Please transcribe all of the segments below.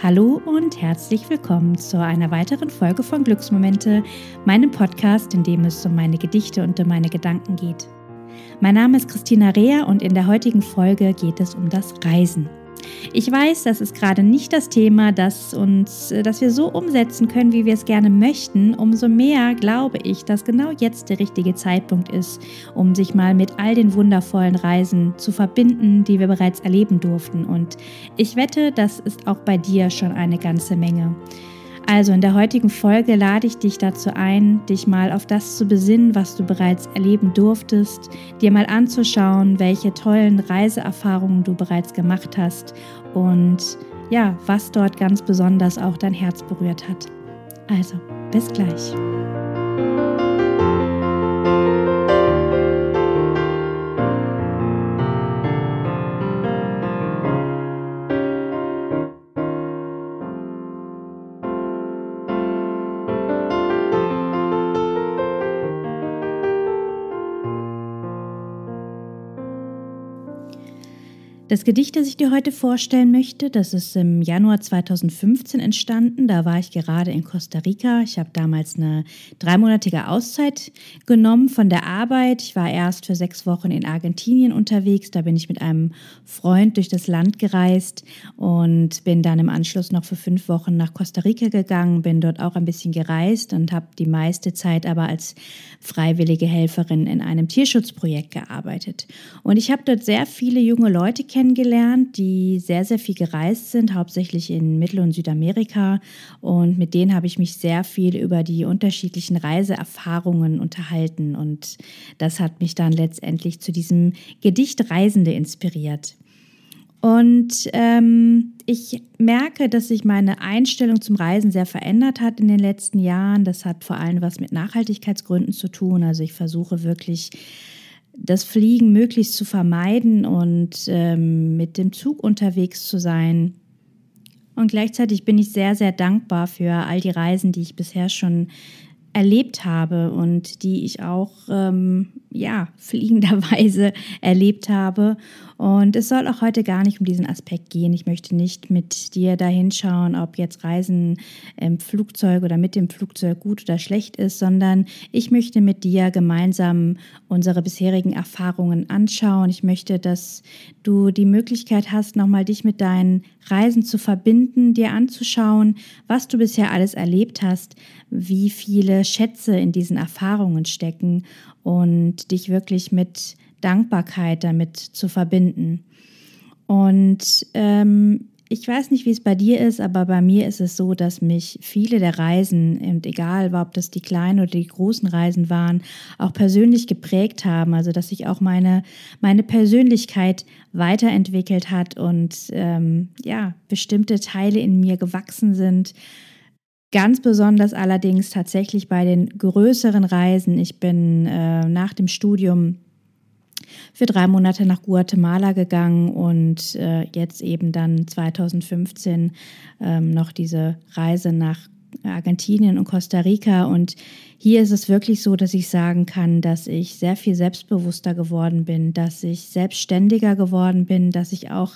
Hallo und herzlich willkommen zu einer weiteren Folge von Glücksmomente, meinem Podcast, in dem es um meine Gedichte und um meine Gedanken geht. Mein Name ist Christina Rea und in der heutigen Folge geht es um das Reisen. Ich weiß, das ist gerade nicht das Thema, das uns, äh, das wir so umsetzen können, wie wir es gerne möchten. Umso mehr glaube ich, dass genau jetzt der richtige Zeitpunkt ist, um sich mal mit all den wundervollen Reisen zu verbinden, die wir bereits erleben durften. Und ich wette, das ist auch bei dir schon eine ganze Menge. Also in der heutigen Folge lade ich dich dazu ein, dich mal auf das zu besinnen, was du bereits erleben durftest, dir mal anzuschauen, welche tollen Reiseerfahrungen du bereits gemacht hast und ja, was dort ganz besonders auch dein Herz berührt hat. Also, bis gleich. Das Gedicht, das ich dir heute vorstellen möchte, das ist im Januar 2015 entstanden. Da war ich gerade in Costa Rica. Ich habe damals eine dreimonatige Auszeit genommen von der Arbeit. Ich war erst für sechs Wochen in Argentinien unterwegs. Da bin ich mit einem Freund durch das Land gereist und bin dann im Anschluss noch für fünf Wochen nach Costa Rica gegangen, bin dort auch ein bisschen gereist und habe die meiste Zeit aber als freiwillige Helferin in einem Tierschutzprojekt gearbeitet. Und ich habe dort sehr viele junge Leute kennengelernt kennengelernt, die sehr, sehr viel gereist sind, hauptsächlich in Mittel- und Südamerika. Und mit denen habe ich mich sehr viel über die unterschiedlichen Reiseerfahrungen unterhalten. Und das hat mich dann letztendlich zu diesem Gedicht Reisende inspiriert. Und ähm, ich merke, dass sich meine Einstellung zum Reisen sehr verändert hat in den letzten Jahren. Das hat vor allem was mit Nachhaltigkeitsgründen zu tun. Also ich versuche wirklich das Fliegen möglichst zu vermeiden und ähm, mit dem Zug unterwegs zu sein. Und gleichzeitig bin ich sehr, sehr dankbar für all die Reisen, die ich bisher schon erlebt habe und die ich auch ähm, ja fliegenderweise erlebt habe und es soll auch heute gar nicht um diesen Aspekt gehen. Ich möchte nicht mit dir dahin schauen, ob jetzt Reisen im Flugzeug oder mit dem Flugzeug gut oder schlecht ist, sondern ich möchte mit dir gemeinsam unsere bisherigen Erfahrungen anschauen. Ich möchte, dass du die Möglichkeit hast, nochmal dich mit deinen Reisen zu verbinden, dir anzuschauen, was du bisher alles erlebt hast, wie viele Schätze in diesen Erfahrungen stecken und dich wirklich mit Dankbarkeit damit zu verbinden. Und ähm, ich weiß nicht, wie es bei dir ist, aber bei mir ist es so, dass mich viele der Reisen, und egal ob das die kleinen oder die großen Reisen waren, auch persönlich geprägt haben. Also dass sich auch meine, meine Persönlichkeit weiterentwickelt hat und ähm, ja, bestimmte Teile in mir gewachsen sind. Ganz besonders allerdings tatsächlich bei den größeren Reisen. Ich bin äh, nach dem Studium für drei Monate nach Guatemala gegangen und äh, jetzt eben dann 2015 ähm, noch diese Reise nach Argentinien und Costa Rica. Und hier ist es wirklich so, dass ich sagen kann, dass ich sehr viel selbstbewusster geworden bin, dass ich selbstständiger geworden bin, dass ich auch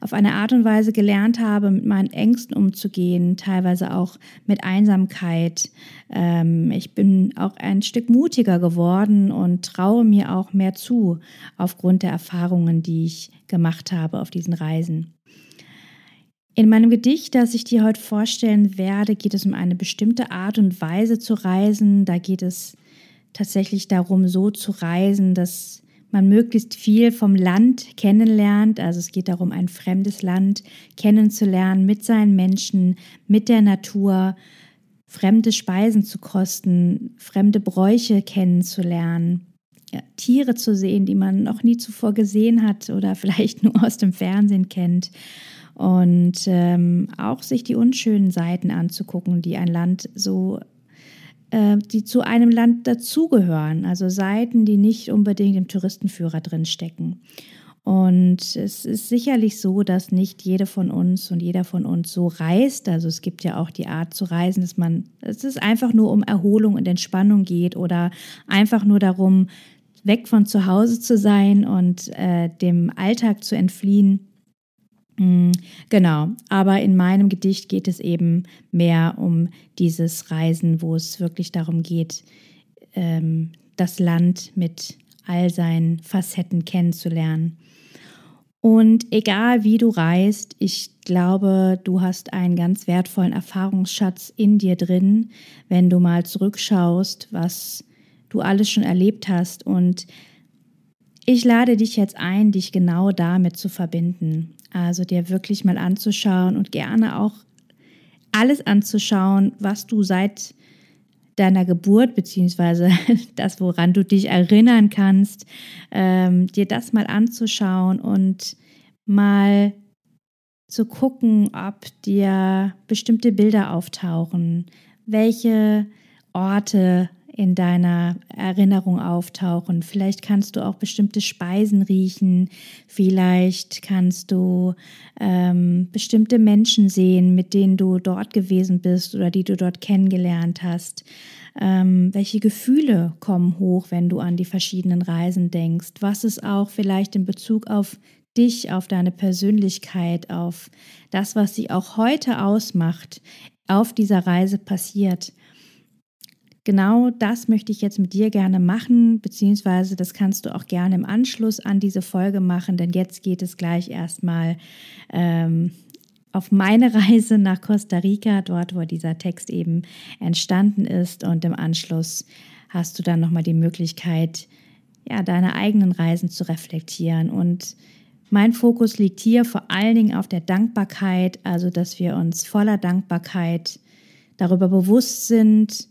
auf eine Art und Weise gelernt habe, mit meinen Ängsten umzugehen, teilweise auch mit Einsamkeit. Ähm, ich bin auch ein Stück mutiger geworden und traue mir auch mehr zu aufgrund der Erfahrungen, die ich gemacht habe auf diesen Reisen. In meinem Gedicht, das ich dir heute vorstellen werde, geht es um eine bestimmte Art und Weise zu reisen. Da geht es tatsächlich darum, so zu reisen, dass man möglichst viel vom Land kennenlernt. Also es geht darum, ein fremdes Land kennenzulernen mit seinen Menschen, mit der Natur, fremde Speisen zu kosten, fremde Bräuche kennenzulernen. Ja, Tiere zu sehen, die man noch nie zuvor gesehen hat oder vielleicht nur aus dem Fernsehen kennt. Und ähm, auch sich die unschönen Seiten anzugucken, die ein Land so äh, die zu einem Land dazugehören, also Seiten, die nicht unbedingt im Touristenführer drin stecken. Und es ist sicherlich so, dass nicht jede von uns und jeder von uns so reist. Also es gibt ja auch die Art zu reisen, dass man, es ist einfach nur um Erholung und Entspannung geht oder einfach nur darum, weg von zu Hause zu sein und äh, dem Alltag zu entfliehen. Mm, genau, aber in meinem Gedicht geht es eben mehr um dieses Reisen, wo es wirklich darum geht, ähm, das Land mit all seinen Facetten kennenzulernen. Und egal wie du reist, ich glaube, du hast einen ganz wertvollen Erfahrungsschatz in dir drin, wenn du mal zurückschaust, was du alles schon erlebt hast. Und ich lade dich jetzt ein, dich genau damit zu verbinden. Also dir wirklich mal anzuschauen und gerne auch alles anzuschauen, was du seit deiner Geburt, beziehungsweise das, woran du dich erinnern kannst, ähm, dir das mal anzuschauen und mal zu gucken, ob dir bestimmte Bilder auftauchen, welche Orte in deiner Erinnerung auftauchen. Vielleicht kannst du auch bestimmte Speisen riechen, vielleicht kannst du ähm, bestimmte Menschen sehen, mit denen du dort gewesen bist oder die du dort kennengelernt hast. Ähm, welche Gefühle kommen hoch, wenn du an die verschiedenen Reisen denkst? Was ist auch vielleicht in Bezug auf dich, auf deine Persönlichkeit, auf das, was sie auch heute ausmacht, auf dieser Reise passiert? Genau das möchte ich jetzt mit dir gerne machen, beziehungsweise das kannst du auch gerne im Anschluss an diese Folge machen, denn jetzt geht es gleich erstmal ähm, auf meine Reise nach Costa Rica, dort, wo dieser Text eben entstanden ist. Und im Anschluss hast du dann nochmal die Möglichkeit, ja, deine eigenen Reisen zu reflektieren. Und mein Fokus liegt hier vor allen Dingen auf der Dankbarkeit, also dass wir uns voller Dankbarkeit darüber bewusst sind,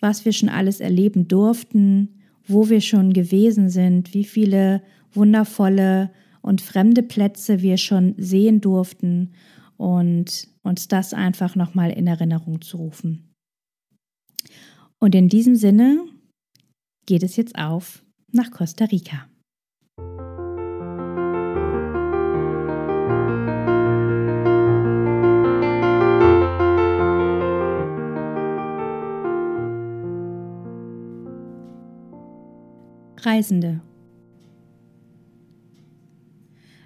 was wir schon alles erleben durften, wo wir schon gewesen sind, wie viele wundervolle und fremde Plätze wir schon sehen durften und uns das einfach nochmal in Erinnerung zu rufen. Und in diesem Sinne geht es jetzt auf nach Costa Rica. Reisende.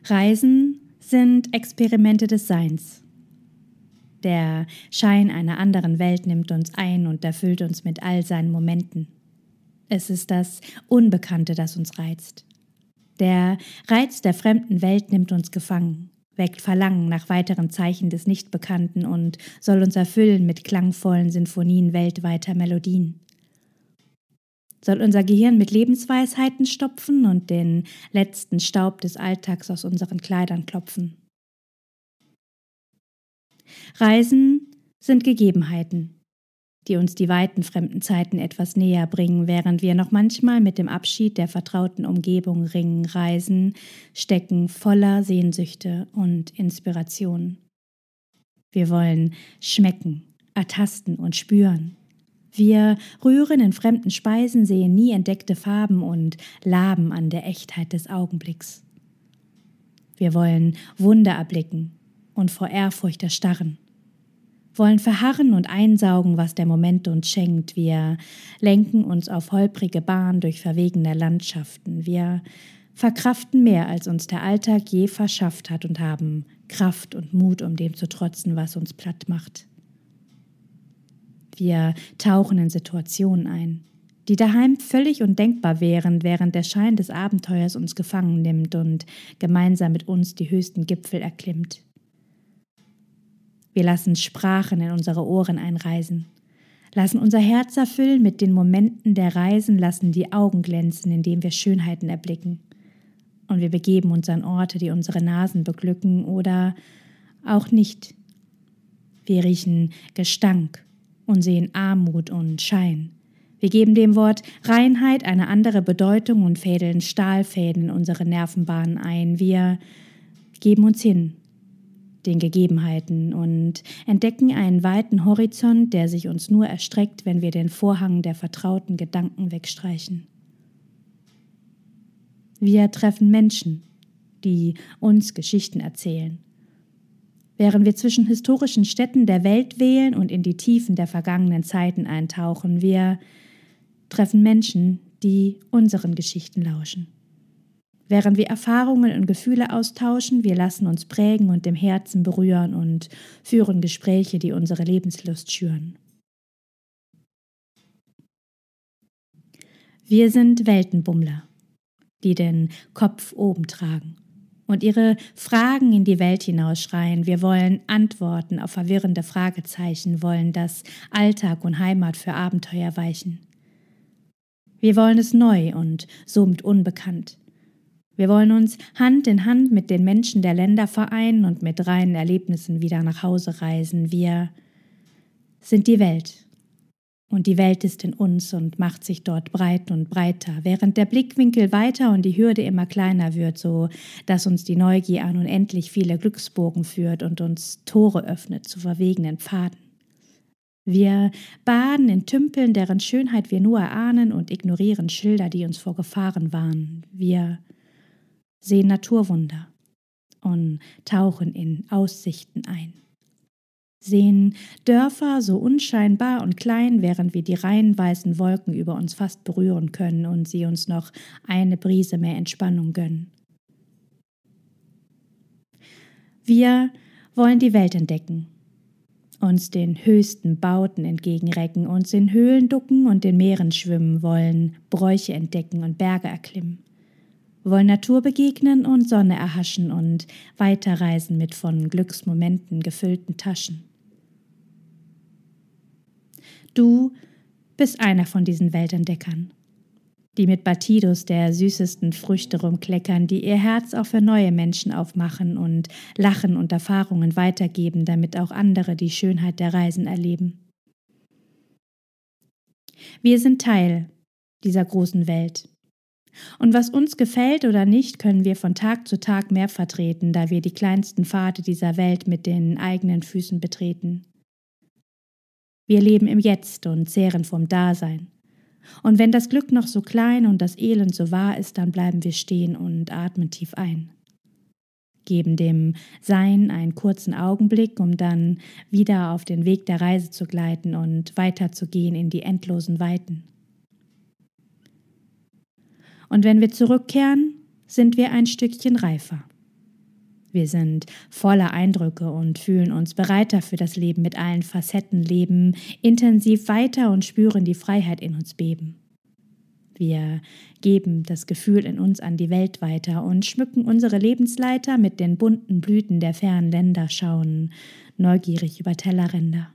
Reisen sind Experimente des Seins. Der Schein einer anderen Welt nimmt uns ein und erfüllt uns mit all seinen Momenten. Es ist das Unbekannte, das uns reizt. Der Reiz der fremden Welt nimmt uns gefangen, weckt Verlangen nach weiteren Zeichen des Nichtbekannten und soll uns erfüllen mit klangvollen Sinfonien weltweiter Melodien soll unser Gehirn mit Lebensweisheiten stopfen und den letzten Staub des Alltags aus unseren Kleidern klopfen. Reisen sind Gegebenheiten, die uns die weiten fremden Zeiten etwas näher bringen, während wir noch manchmal mit dem Abschied der vertrauten Umgebung ringen, reisen, stecken voller Sehnsüchte und Inspiration. Wir wollen schmecken, ertasten und spüren. Wir rühren in fremden Speisen, sehen nie entdeckte Farben und laben an der Echtheit des Augenblicks. Wir wollen Wunder erblicken und vor Ehrfurcht erstarren, wollen verharren und einsaugen, was der Moment uns schenkt. Wir lenken uns auf holprige Bahn durch verwegene Landschaften. Wir verkraften mehr, als uns der Alltag je verschafft hat und haben Kraft und Mut, um dem zu trotzen, was uns platt macht. Wir tauchen in Situationen ein, die daheim völlig undenkbar wären, während der Schein des Abenteuers uns gefangen nimmt und gemeinsam mit uns die höchsten Gipfel erklimmt. Wir lassen Sprachen in unsere Ohren einreisen, lassen unser Herz erfüllen mit den Momenten der Reisen, lassen die Augen glänzen, indem wir Schönheiten erblicken. Und wir begeben uns an Orte, die unsere Nasen beglücken oder auch nicht. Wir riechen Gestank und sehen Armut und Schein. Wir geben dem Wort Reinheit eine andere Bedeutung und fädeln Stahlfäden in unsere Nervenbahnen ein. Wir geben uns hin den Gegebenheiten und entdecken einen weiten Horizont, der sich uns nur erstreckt, wenn wir den Vorhang der vertrauten Gedanken wegstreichen. Wir treffen Menschen, die uns Geschichten erzählen Während wir zwischen historischen Städten der Welt wählen und in die Tiefen der vergangenen Zeiten eintauchen, wir treffen Menschen, die unseren Geschichten lauschen. Während wir Erfahrungen und Gefühle austauschen, wir lassen uns prägen und im Herzen berühren und führen Gespräche, die unsere Lebenslust schüren. Wir sind Weltenbummler, die den Kopf oben tragen und ihre Fragen in die Welt hinausschreien. Wir wollen Antworten auf verwirrende Fragezeichen, wollen, dass Alltag und Heimat für Abenteuer weichen. Wir wollen es neu und somit unbekannt. Wir wollen uns Hand in Hand mit den Menschen der Länder vereinen und mit reinen Erlebnissen wieder nach Hause reisen. Wir sind die Welt und die Welt ist in uns und macht sich dort breit und breiter, während der Blickwinkel weiter und die Hürde immer kleiner wird, so dass uns die Neugier an unendlich viele Glücksbogen führt und uns Tore öffnet zu verwegenen Pfaden. Wir baden in Tümpeln, deren Schönheit wir nur erahnen und ignorieren Schilder, die uns vor Gefahren warnen. Wir sehen Naturwunder und tauchen in Aussichten ein sehen Dörfer so unscheinbar und klein, während wir die reinen weißen Wolken über uns fast berühren können und sie uns noch eine Brise mehr Entspannung gönnen. Wir wollen die Welt entdecken, uns den höchsten Bauten entgegenrecken, uns in Höhlen ducken und in Meeren schwimmen wollen, Bräuche entdecken und Berge erklimmen wollen Natur begegnen und Sonne erhaschen und weiterreisen mit von Glücksmomenten gefüllten Taschen. Du bist einer von diesen Weltentdeckern, die mit Batidos der süßesten Früchte rumkleckern, die ihr Herz auch für neue Menschen aufmachen und Lachen und Erfahrungen weitergeben, damit auch andere die Schönheit der Reisen erleben. Wir sind Teil dieser großen Welt. Und was uns gefällt oder nicht, können wir von Tag zu Tag mehr vertreten, da wir die kleinsten Pfade dieser Welt mit den eigenen Füßen betreten. Wir leben im Jetzt und zehren vom Dasein. Und wenn das Glück noch so klein und das Elend so wahr ist, dann bleiben wir stehen und atmen tief ein. Geben dem Sein einen kurzen Augenblick, um dann wieder auf den Weg der Reise zu gleiten und weiterzugehen in die endlosen Weiten. Und wenn wir zurückkehren, sind wir ein Stückchen reifer. Wir sind voller Eindrücke und fühlen uns bereiter für das Leben mit allen Facetten, leben intensiv weiter und spüren die Freiheit in uns beben. Wir geben das Gefühl in uns an die Welt weiter und schmücken unsere Lebensleiter mit den bunten Blüten der fernen Länder, schauen neugierig über Tellerränder.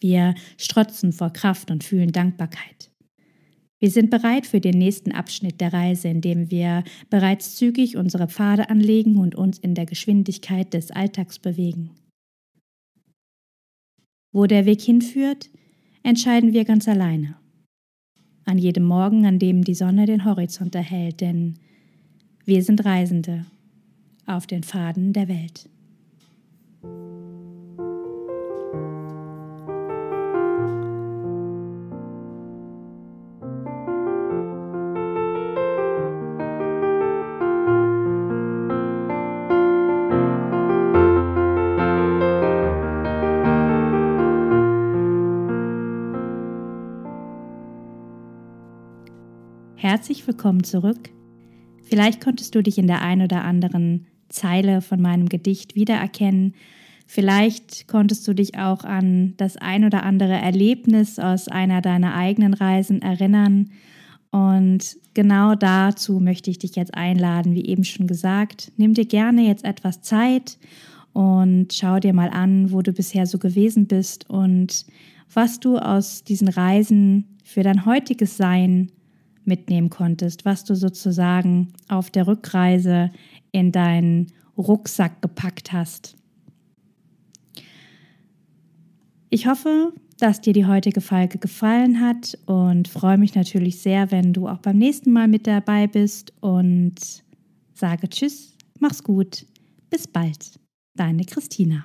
Wir strotzen vor Kraft und fühlen Dankbarkeit. Wir sind bereit für den nächsten Abschnitt der Reise, in dem wir bereits zügig unsere Pfade anlegen und uns in der Geschwindigkeit des Alltags bewegen. Wo der Weg hinführt, entscheiden wir ganz alleine. An jedem Morgen, an dem die Sonne den Horizont erhält, denn wir sind Reisende auf den Pfaden der Welt. Herzlich willkommen zurück. Vielleicht konntest du dich in der ein oder anderen Zeile von meinem Gedicht wiedererkennen. Vielleicht konntest du dich auch an das ein oder andere Erlebnis aus einer deiner eigenen Reisen erinnern. Und genau dazu möchte ich dich jetzt einladen, wie eben schon gesagt. Nimm dir gerne jetzt etwas Zeit und schau dir mal an, wo du bisher so gewesen bist und was du aus diesen Reisen für dein heutiges Sein mitnehmen konntest, was du sozusagen auf der Rückreise in deinen Rucksack gepackt hast. Ich hoffe, dass dir die heutige Folge gefallen hat und freue mich natürlich sehr, wenn du auch beim nächsten Mal mit dabei bist und sage Tschüss, mach's gut, bis bald, deine Christina.